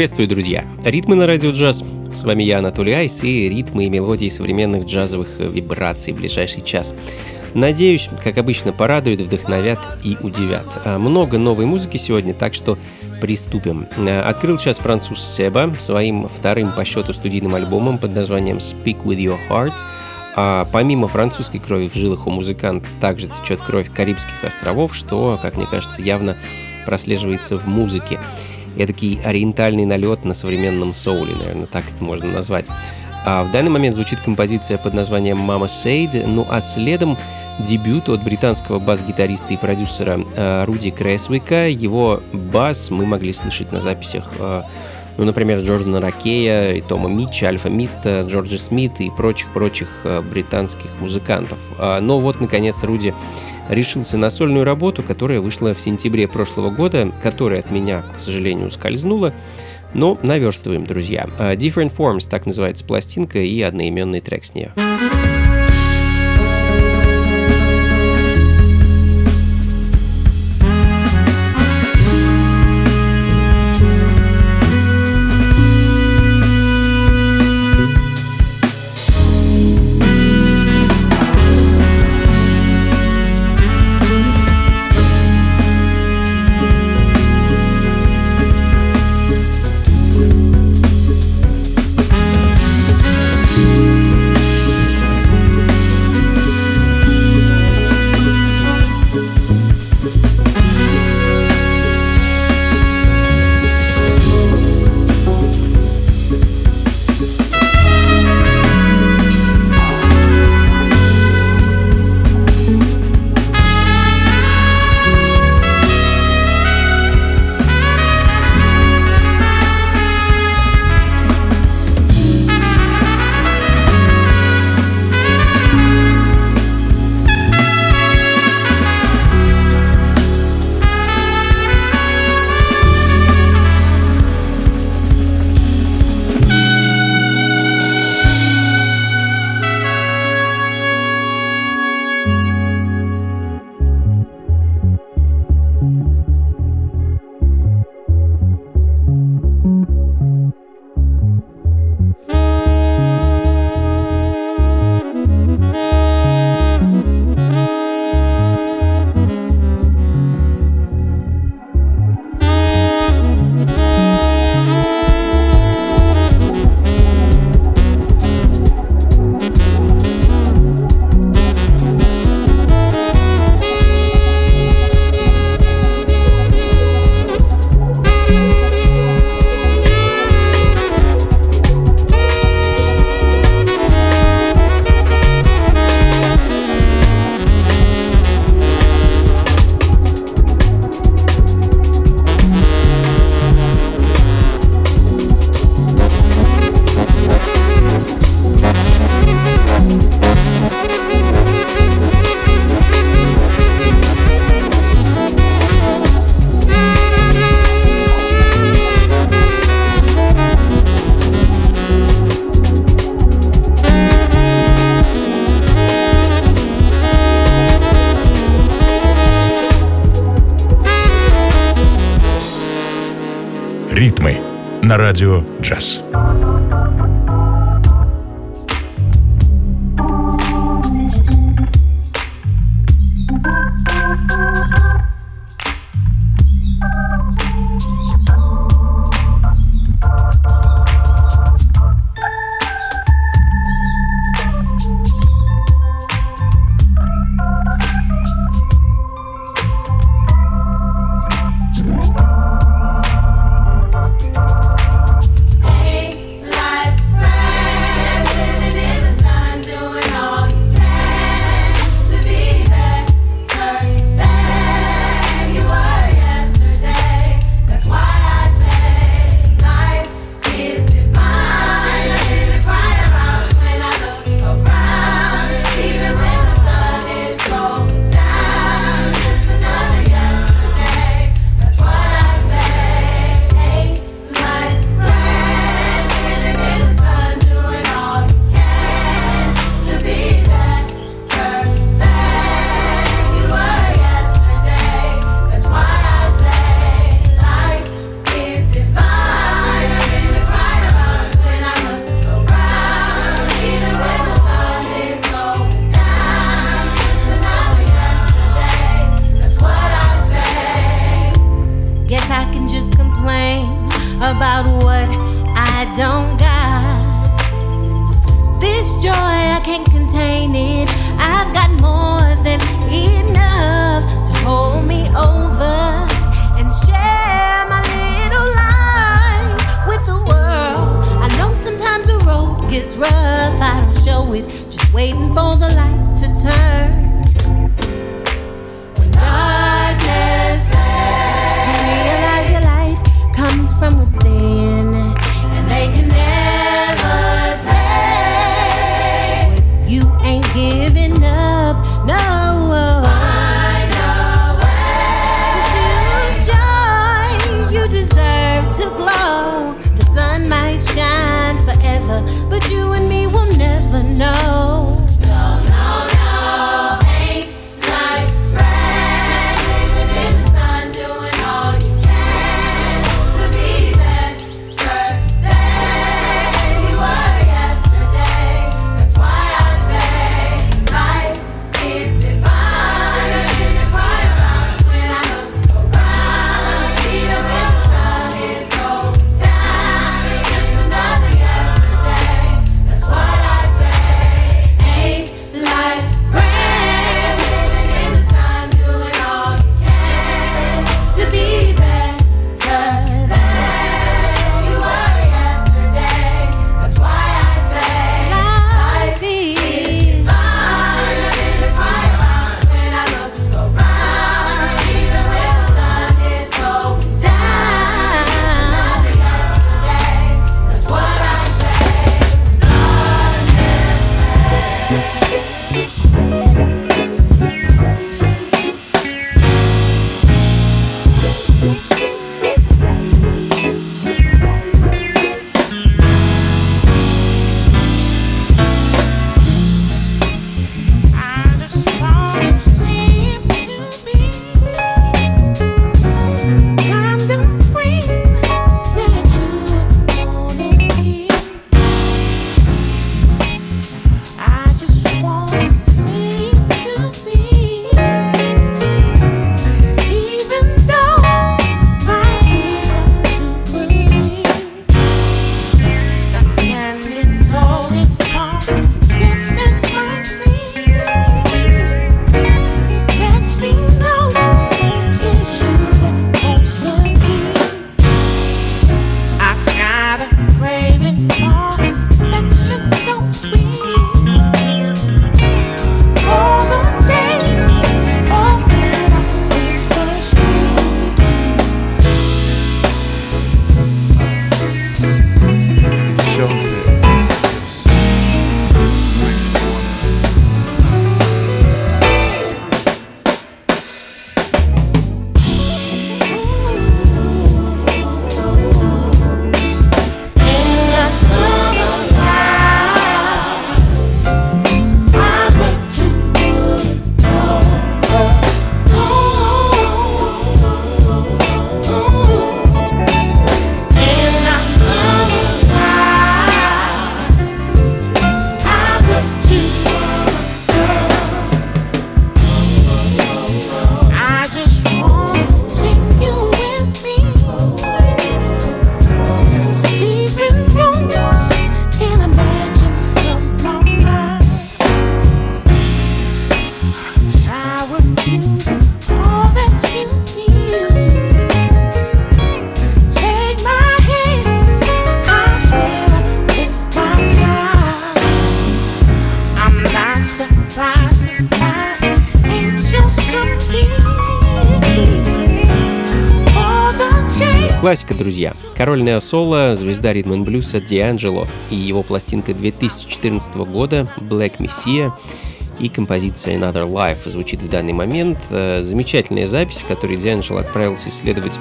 Приветствую, друзья! Ритмы на радио джаз. С вами я, Анатолий Айс, и ритмы и мелодии современных джазовых вибраций в ближайший час. Надеюсь, как обычно, порадуют, вдохновят и удивят. А, много новой музыки сегодня, так что приступим. А, открыл сейчас француз Себа своим вторым по счету студийным альбомом под названием «Speak with your heart». А помимо французской крови в жилах у музыканта также течет кровь Карибских островов, что, как мне кажется, явно прослеживается в музыке эдакий ориентальный налет на современном соуле, наверное, так это можно назвать. А в данный момент звучит композиция под названием «Mama Said», ну а следом дебют от британского бас-гитариста и продюсера э, Руди Кресвика. Его бас мы могли слышать на записях э, ну, например, Джордана Ракея, и Тома Митча, Альфа Миста, Джорджа Смита и прочих-прочих э, британских музыкантов. А, но вот, наконец, Руди решился на сольную работу, которая вышла в сентябре прошлого года, которая от меня, к сожалению, ускользнула. Но наверстываем, друзья. А, Different Forms, так называется пластинка и одноименный трек с нее. Друзья. Король Нео Соло, звезда ритм блюза Дианджело и его пластинка 2014 года Black Messiah и композиция Another Life звучит в данный момент. Э, замечательная запись, в которой Дианджело отправился исследовать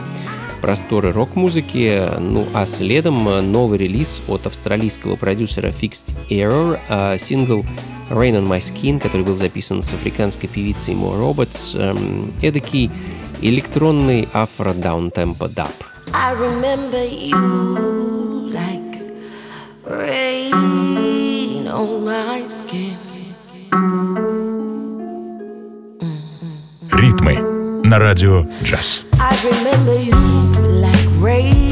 просторы рок-музыки. Ну а следом новый релиз от австралийского продюсера Fixed Error, а сингл Rain on My Skin, который был записан с африканской певицей Mo Roberts. Эм, эдакий электронный афро-даунтемпо даб. I remember you like rain on my skin. Ритмы на радио джаз. I remember you like rain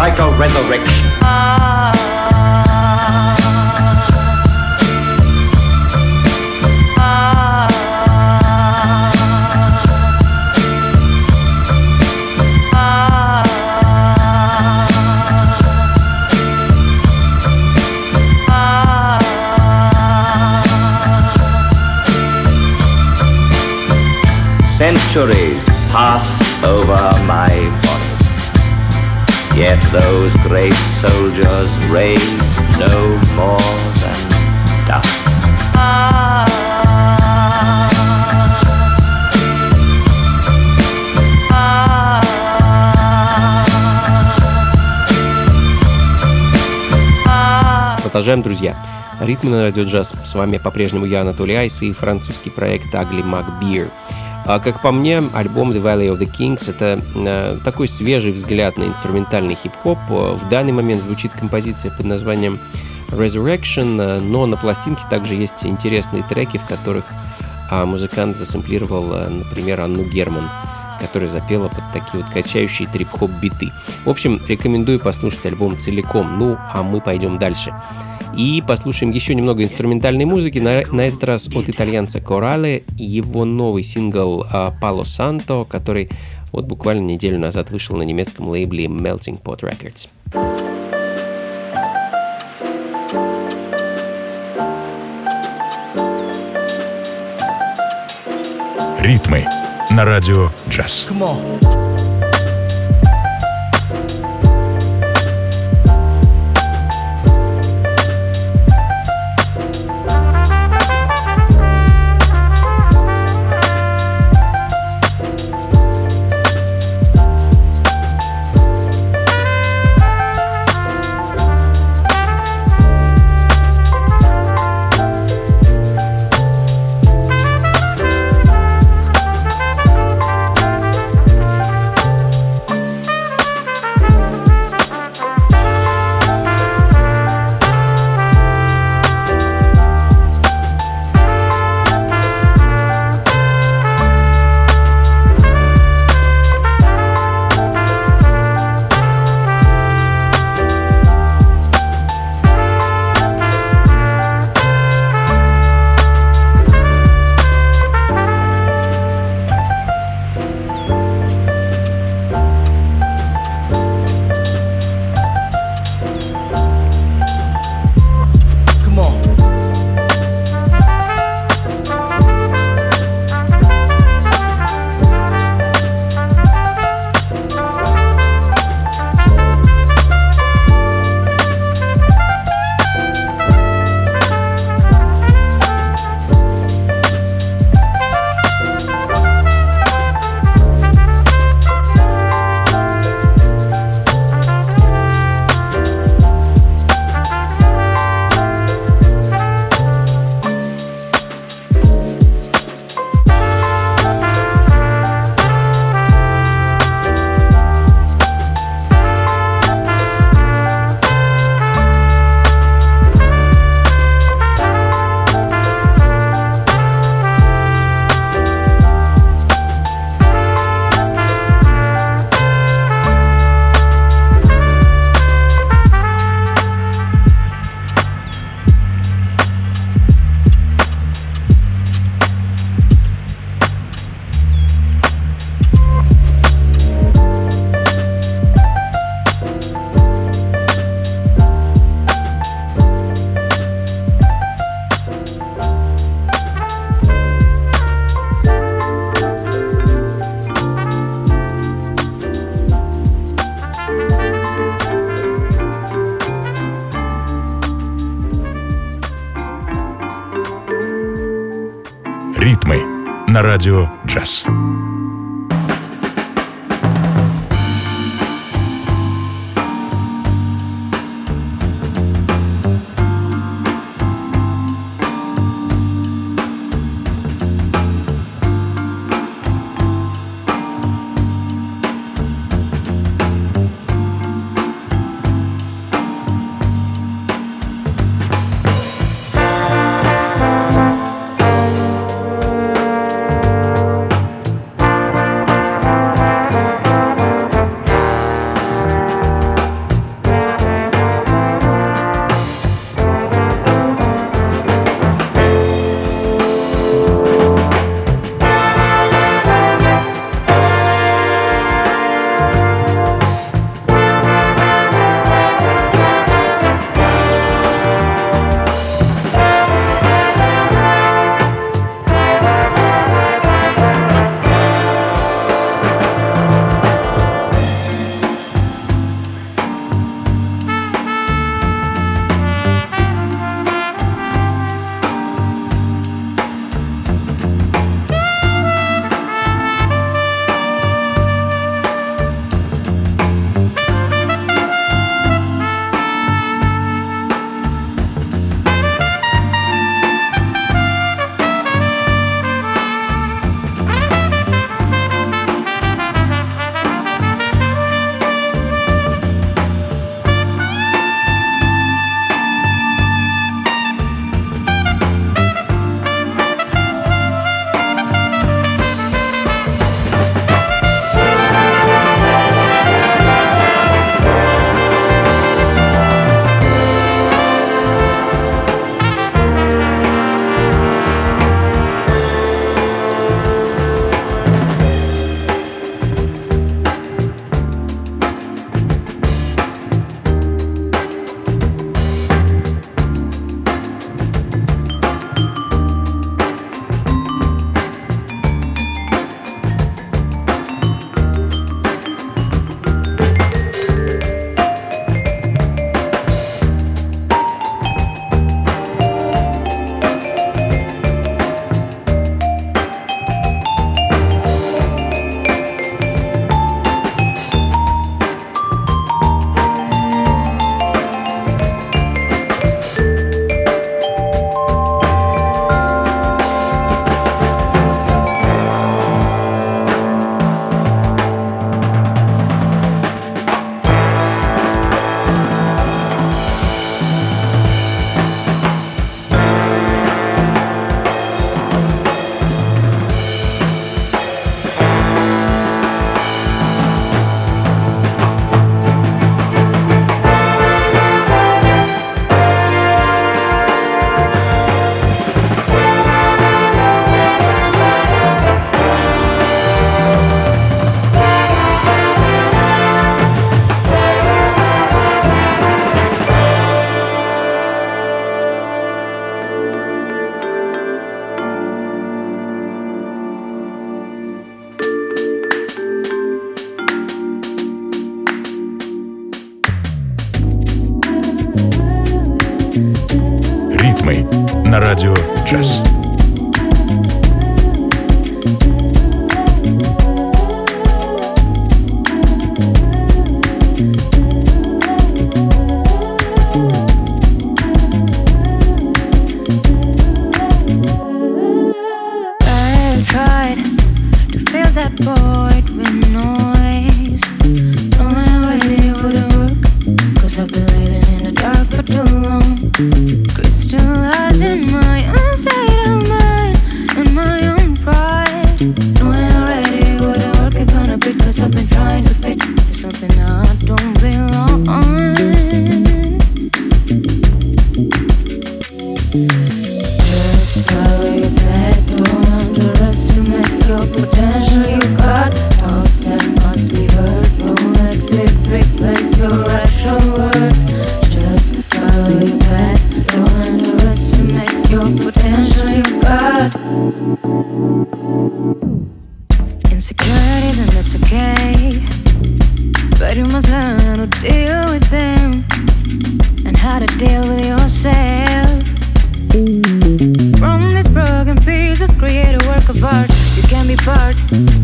like a resurrection. Centuries passed over. Yet those great soldiers rage no more than dust. Продолжаем, друзья. Ритмы на радио джаз. С вами по-прежнему я, Анатолий Айс, и французский проект Ugly Mac Beer. А как по мне, альбом The Valley of the Kings — это э, такой свежий взгляд на инструментальный хип-хоп. В данный момент звучит композиция под названием Resurrection, э, но на пластинке также есть интересные треки, в которых э, музыкант засэмплировал, э, например, Анну Герман которая запела под такие вот качающие трип-хоп биты. В общем, рекомендую послушать альбом целиком. Ну, а мы пойдем дальше. И послушаем еще немного инструментальной музыки, на, на этот раз от итальянца Корале, его новый сингл «Пало Санто», который вот буквально неделю назад вышел на немецком лейбле Melting Pot Records. Ритмы на радио джаз. Come on.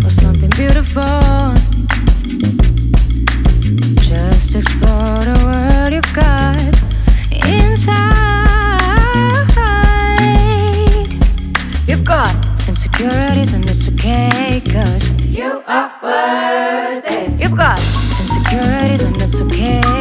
or something beautiful. Just explore the world you've got inside. You've got insecurities, and it's okay, cause you are worth. You've got insecurities, and it's okay.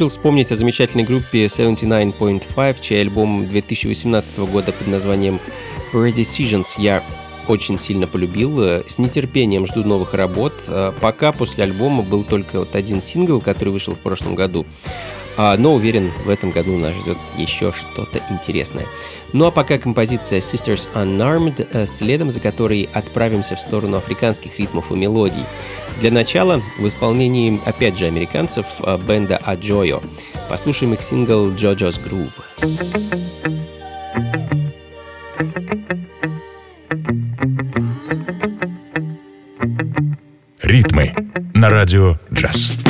Решил вспомнить о замечательной группе 79.5, чей альбом 2018 года под названием Predecisions я очень сильно полюбил. С нетерпением жду новых работ. Пока после альбома был только вот один сингл, который вышел в прошлом году. А, но уверен, в этом году нас ждет еще что-то интересное. Ну а пока композиция Sisters Unarmed, э, следом за которой отправимся в сторону африканских ритмов и мелодий. Для начала в исполнении, опять же, американцев э, бенда Аджойо. Послушаем их сингл «Jojo's Groove». Ритмы на радио «Джаз».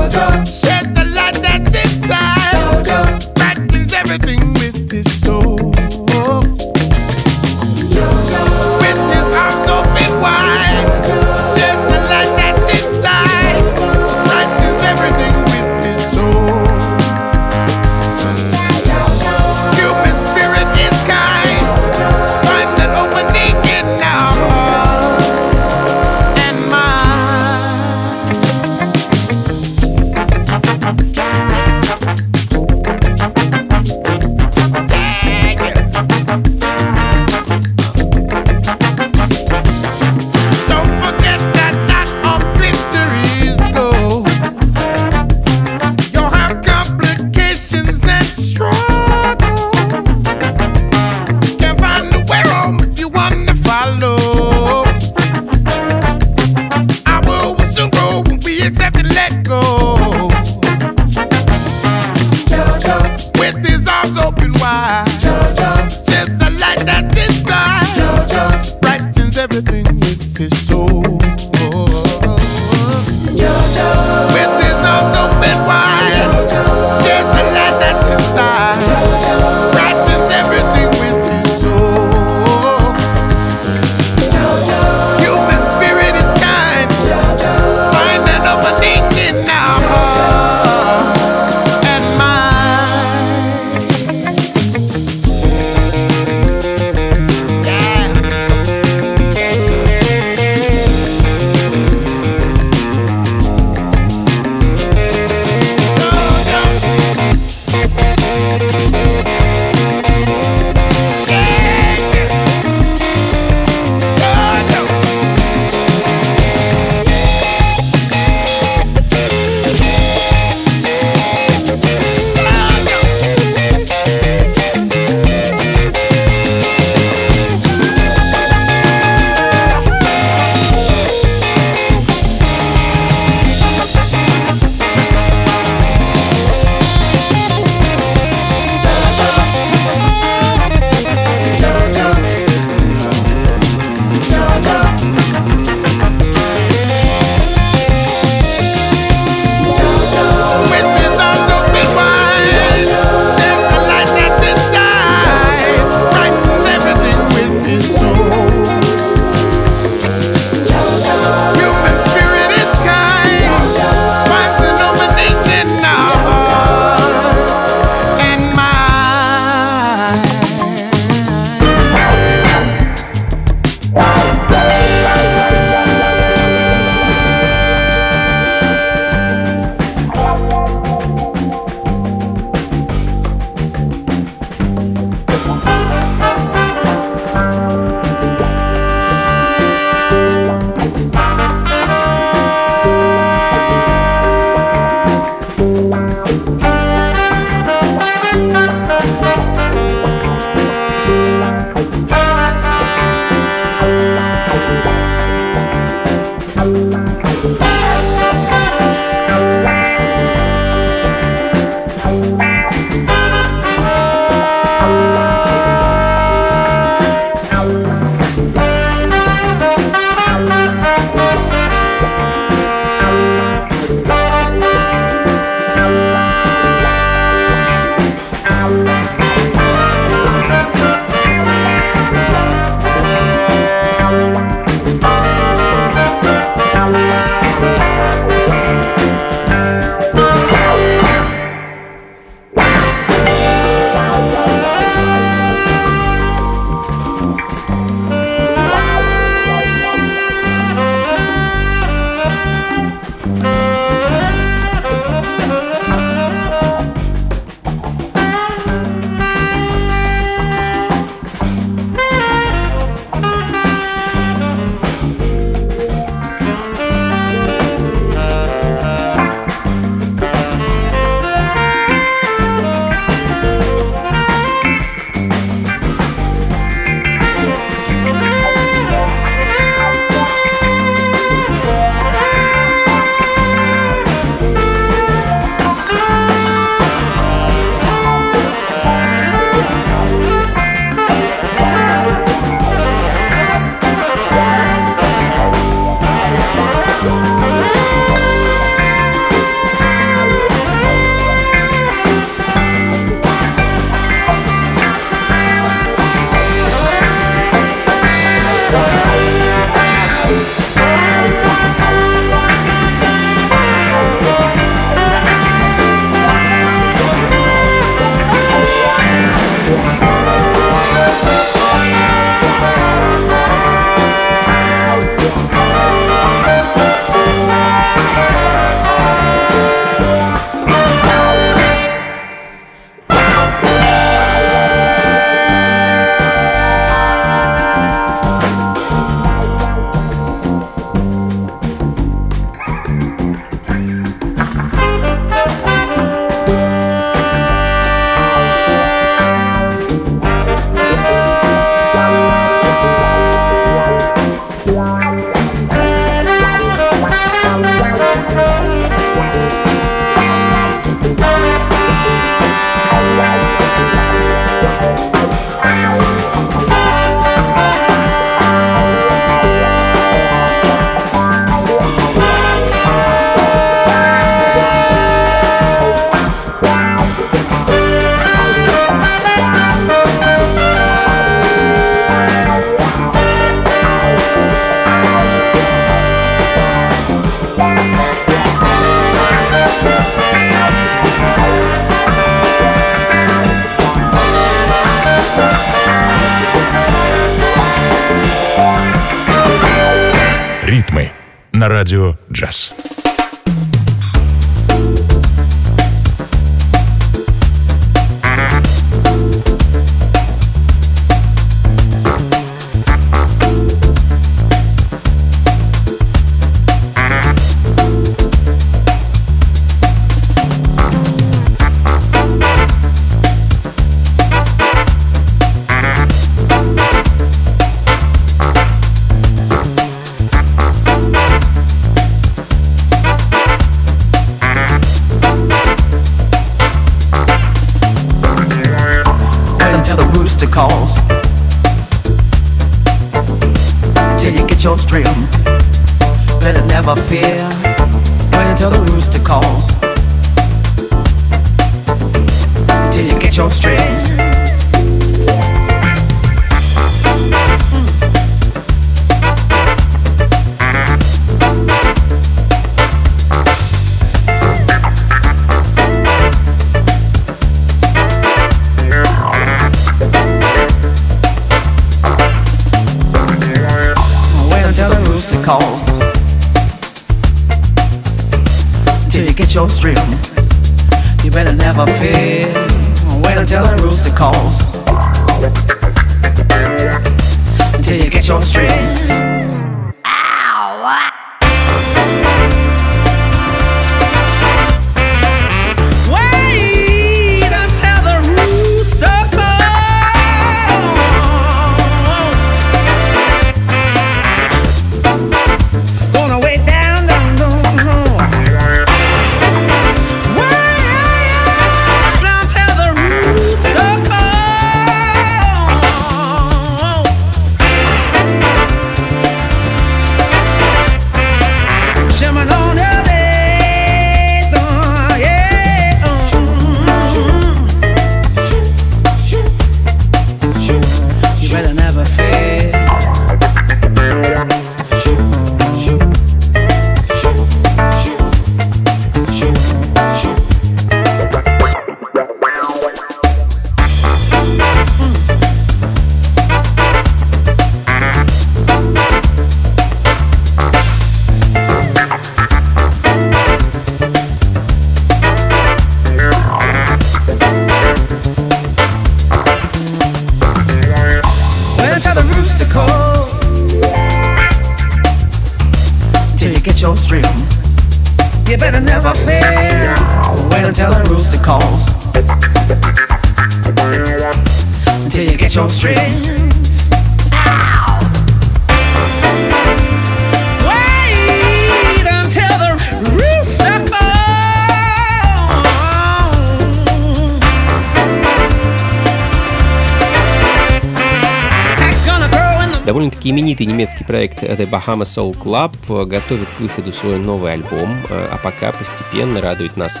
Довольно-таки именитый немецкий проект The Bahama Soul Club готовит к выходу свой новый альбом, а пока постепенно радует нас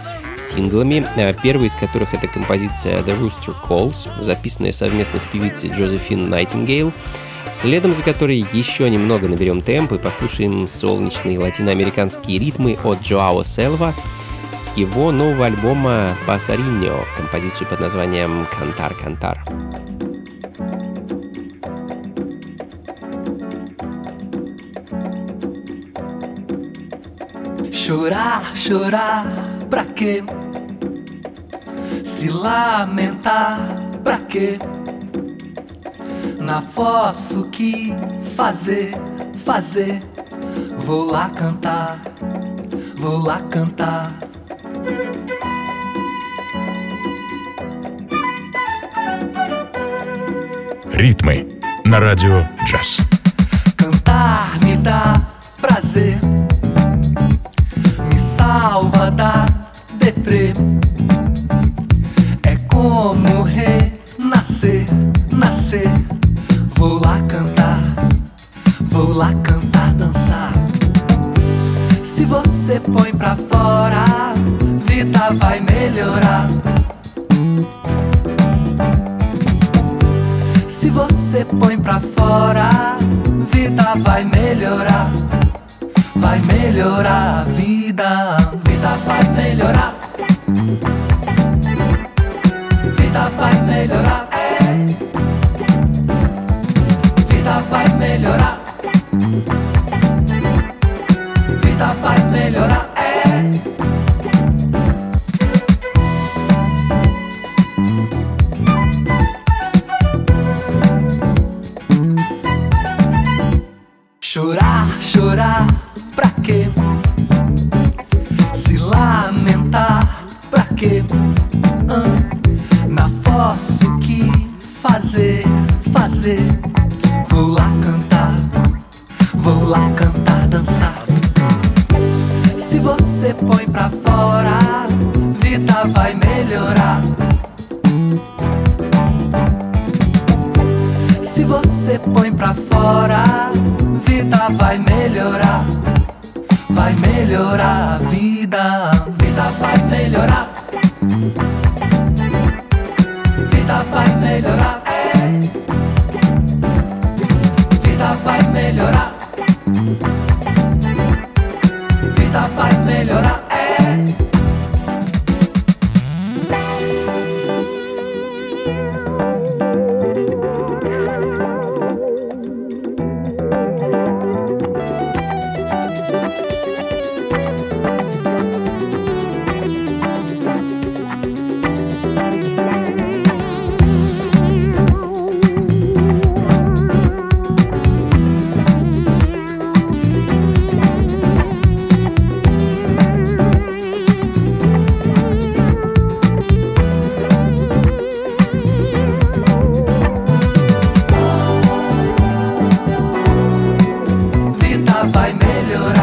синглами, первый из которых это композиция The Rooster Calls, записанная совместно с певицей Джозефин Найтингейл, следом за которой еще немного наберем темп и послушаем солнечные латиноамериканские ритмы от Джоао Селва с его нового альбома «Пасариньо», композицию под названием «Кантар Кантар». Chorar, chorar, pra quê? Se lamentar, pra quê? Na fossa o que fazer, fazer? Vou lá cantar, vou lá cantar. Ритмы на радио джаз. Cantar me dá prazer Nascer. Vou lá cantar, vou lá cantar, dançar. Se você põe pra fora, vida vai melhorar. Se você põe pra fora, vida vai melhorar vai melhorar a vida, vida vai melhorar. Vida vai melhorar. 流浪。vai melhorar.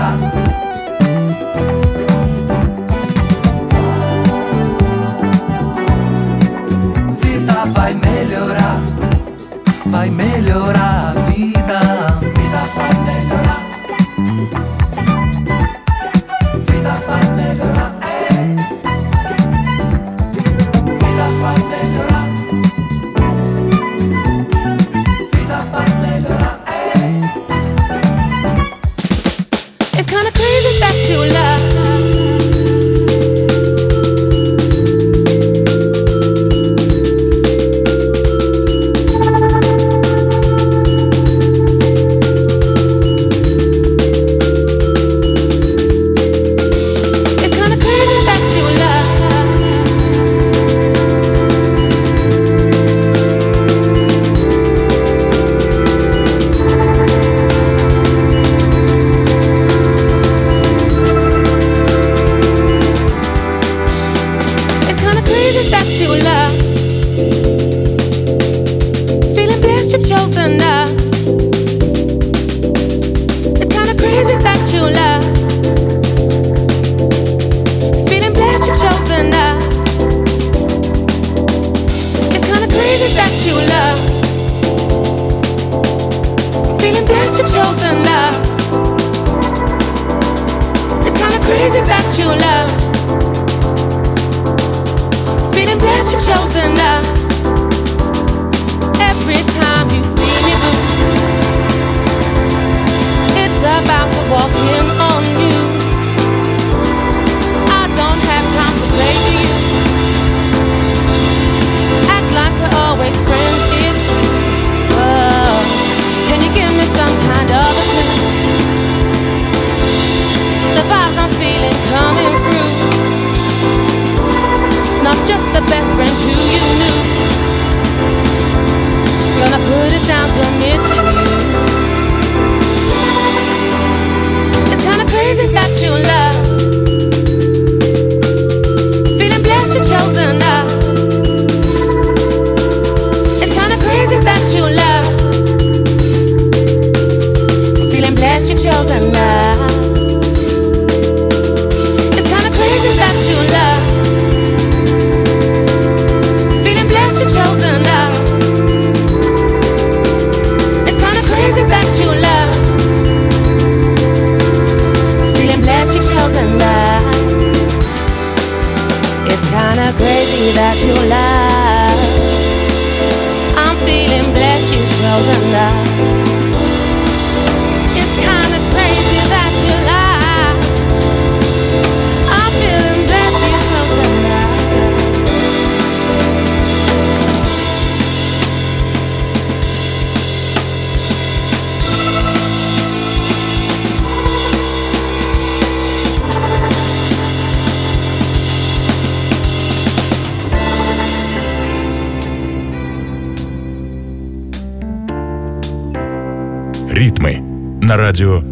Радио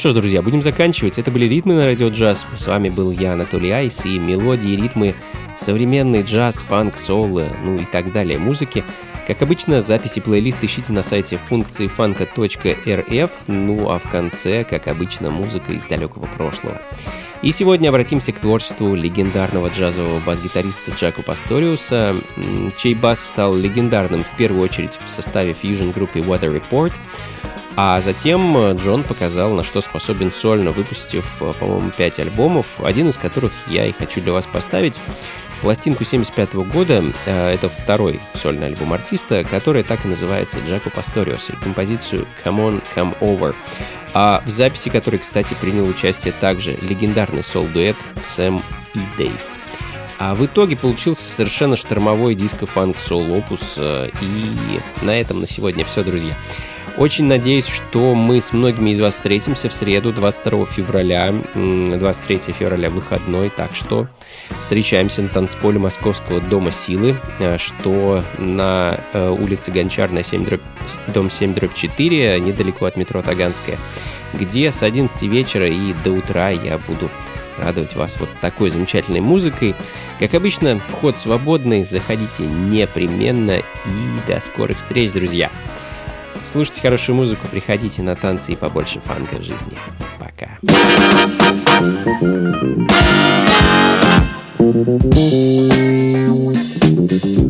что ж, друзья, будем заканчивать. Это были ритмы на радио джаз. С вами был я, Анатолий Айс, и мелодии, ритмы, современный джаз, фанк, соло, ну и так далее музыки. Как обычно, записи плейлист ищите на сайте функции фанка.рф, ну а в конце, как обычно, музыка из далекого прошлого. И сегодня обратимся к творчеству легендарного джазового бас-гитариста Джаку Пасториуса, чей бас стал легендарным в первую очередь в составе фьюжн-группы Weather Report, а затем э, Джон показал, на что способен сольно, выпустив, э, по-моему, 5 альбомов, один из которых я и хочу для вас поставить. Пластинку 75 года, э, это второй сольный альбом артиста, который так и называется Джако Пасториос, и композицию Come On, Come Over. А в записи которой, кстати, принял участие также легендарный сол-дуэт Сэм и Дэйв. А в итоге получился совершенно штормовой диско-фанк-сол-опус, и на этом на сегодня все, друзья. Очень надеюсь, что мы с многими из вас встретимся в среду, 22 февраля. 23 февраля выходной, так что встречаемся на танцполе Московского Дома Силы, э, что на э, улице Гончарная, 7 дробь, дом 7 дробь 4, недалеко от метро Таганская, где с 11 вечера и до утра я буду радовать вас вот такой замечательной музыкой. Как обычно, вход свободный, заходите непременно и до скорых встреч, друзья! Слушайте хорошую музыку, приходите на танцы и побольше фанка в жизни. Пока. Come